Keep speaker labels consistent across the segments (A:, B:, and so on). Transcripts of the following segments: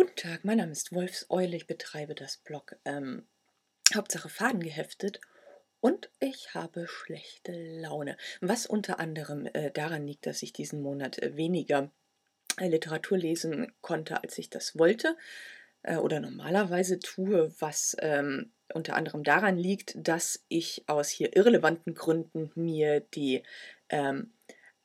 A: Guten Tag, mein Name ist Wolfseule. Ich betreibe das Blog ähm, Hauptsache Faden geheftet und ich habe schlechte Laune. Was unter anderem äh, daran liegt, dass ich diesen Monat äh, weniger äh, Literatur lesen konnte, als ich das wollte äh, oder normalerweise tue, was ähm, unter anderem daran liegt, dass ich aus hier irrelevanten Gründen mir die ähm,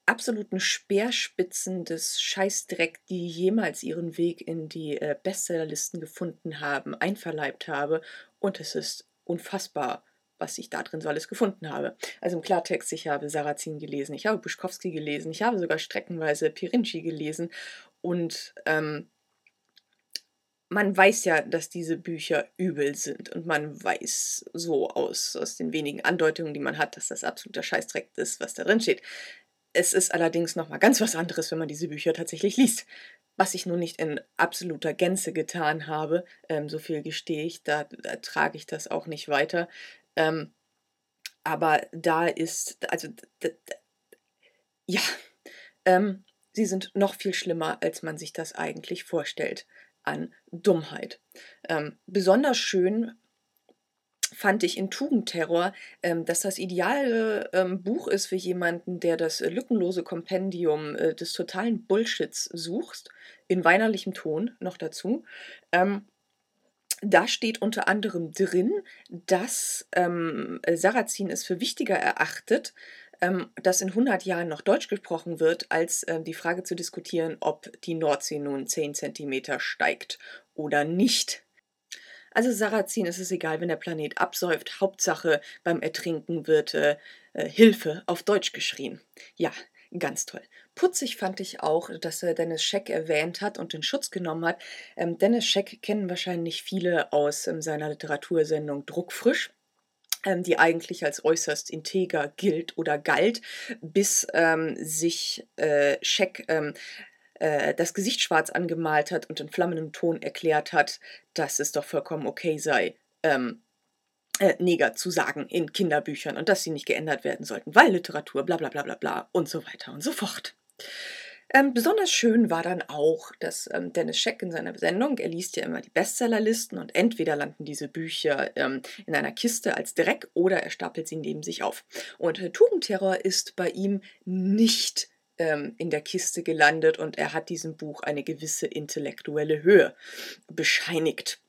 A: absoluten Speerspitzen des Scheißdreck, die jemals ihren Weg in die äh, Bestsellerlisten gefunden haben, einverleibt habe. Und es ist unfassbar, was ich da drin so alles gefunden habe. Also im Klartext, ich habe Sarrazin gelesen, ich habe Buschkowski gelesen, ich habe sogar streckenweise Pirinci gelesen. Und ähm, man weiß ja, dass diese Bücher übel sind. Und man weiß so aus, aus den wenigen Andeutungen, die man hat, dass das absoluter Scheißdreck ist, was da drin steht. Es ist allerdings nochmal ganz was anderes, wenn man diese Bücher tatsächlich liest. Was ich nun nicht in absoluter Gänze getan habe, ähm, so viel gestehe ich, da, da, trage ich das auch nicht weiter. Ähm, aber da ist, also, ja, ähm, sie sind noch viel schlimmer, als man sich das eigentlich vorstellt an Dummheit. Ähm, besonders schön fand ich in Tugendterror, ähm, dass das ideale ähm, Buch ist für jemanden, der das äh, lückenlose Kompendium äh, des totalen Bullshits sucht, in weinerlichem Ton noch dazu. Ähm, da steht unter anderem drin, dass ähm, Sarrazin es für wichtiger erachtet, ähm, dass in 100 Jahren noch Deutsch gesprochen wird, als äh, die Frage zu diskutieren, ob die Nordsee nun 10 cm steigt oder nicht. Also Sarrazin ist es egal, wenn der Planet absäuft. Hauptsache beim Ertrinken wird äh, äh, Hilfe auf Deutsch geschrien. Ja, ganz toll. Putzig fand ich auch, dass er Dennis Scheck erwähnt hat und in Schutz genommen hat. Ähm, Dennis Scheck kennen wahrscheinlich viele aus ähm, seiner Literatursendung Druckfrisch ähm, die eigentlich als äußerst integer gilt oder galt, bis ähm, sich äh, Scheck ähm, äh, das Gesicht schwarz angemalt hat und in flammendem Ton erklärt hat, dass es doch vollkommen okay sei, ähm, äh, Neger zu sagen in Kinderbüchern und dass sie nicht geändert werden sollten, weil Literatur, bla bla bla bla bla und so weiter und so fort. Ähm, besonders schön war dann auch, dass ähm, Dennis Scheck in seiner Sendung, er liest ja immer die Bestsellerlisten und entweder landen diese Bücher ähm, in einer Kiste als Dreck oder er stapelt sie neben sich auf. Und äh, Tugendterror ist bei ihm nicht ähm, in der Kiste gelandet und er hat diesem Buch eine gewisse intellektuelle Höhe bescheinigt.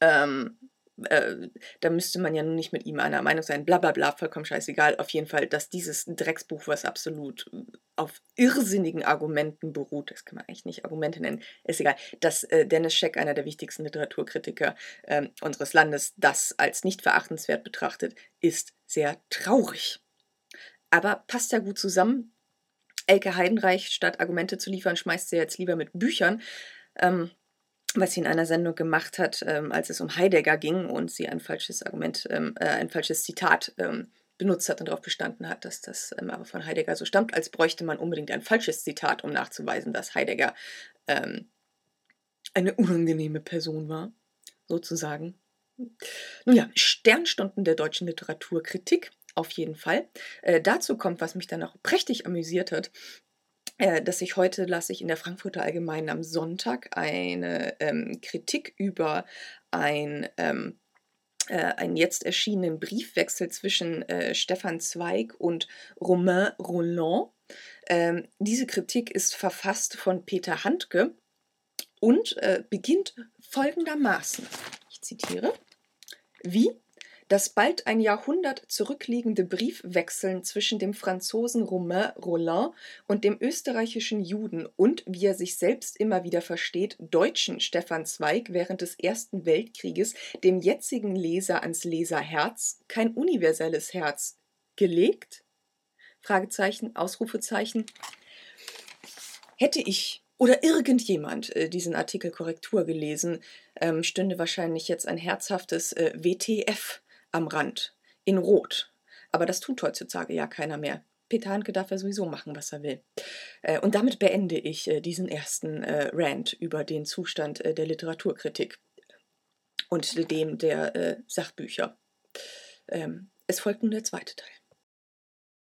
A: Ähm, äh, da müsste man ja nun nicht mit ihm einer Meinung sein, bla bla bla, vollkommen scheißegal. Auf jeden Fall, dass dieses Drecksbuch, was absolut auf irrsinnigen Argumenten beruht, das kann man eigentlich nicht Argumente nennen, ist egal, dass äh, Dennis Scheck, einer der wichtigsten Literaturkritiker äh, unseres Landes, das als nicht verachtenswert betrachtet, ist sehr traurig. Aber passt ja gut zusammen, Elke Heidenreich, statt Argumente zu liefern, schmeißt sie jetzt lieber mit Büchern. Ähm, was sie in einer Sendung gemacht hat, ähm, als es um Heidegger ging und sie ein falsches Argument, ähm, äh, ein falsches Zitat ähm, benutzt hat und darauf bestanden hat, dass das ähm, aber von Heidegger so stammt, als bräuchte man unbedingt ein falsches Zitat, um nachzuweisen, dass Heidegger ähm, eine unangenehme Person war, sozusagen. Nun ja, Sternstunden der deutschen Literaturkritik auf jeden Fall. Äh, dazu kommt, was mich dann auch prächtig amüsiert hat, äh, dass ich heute lasse ich in der Frankfurter Allgemeinen am Sonntag eine ähm, Kritik über ein ähm, äh, einen jetzt erschienenen Briefwechsel zwischen äh, Stefan Zweig und Romain Roland. Ähm, diese Kritik ist verfasst von Peter Handke und äh, beginnt folgendermaßen. Ich zitiere. Wie das bald ein Jahrhundert zurückliegende Briefwechseln zwischen dem Franzosen Romain Rolland und dem österreichischen Juden und, wie er sich selbst immer wieder versteht, Deutschen Stefan Zweig während des Ersten Weltkrieges dem jetzigen Leser ans Leserherz, kein universelles Herz, gelegt? Fragezeichen, Ausrufezeichen. Hätte ich oder irgendjemand äh, diesen Artikel Korrektur gelesen, ähm, stünde wahrscheinlich jetzt ein herzhaftes äh, WTF am Rand, in Rot. Aber das tut heutzutage ja keiner mehr. Peter Handke darf ja sowieso machen, was er will. Äh, und damit beende ich äh, diesen ersten äh, Rant über den Zustand der Literaturkritik und dem der Sachbücher. Ähm, es folgt nun der zweite Teil.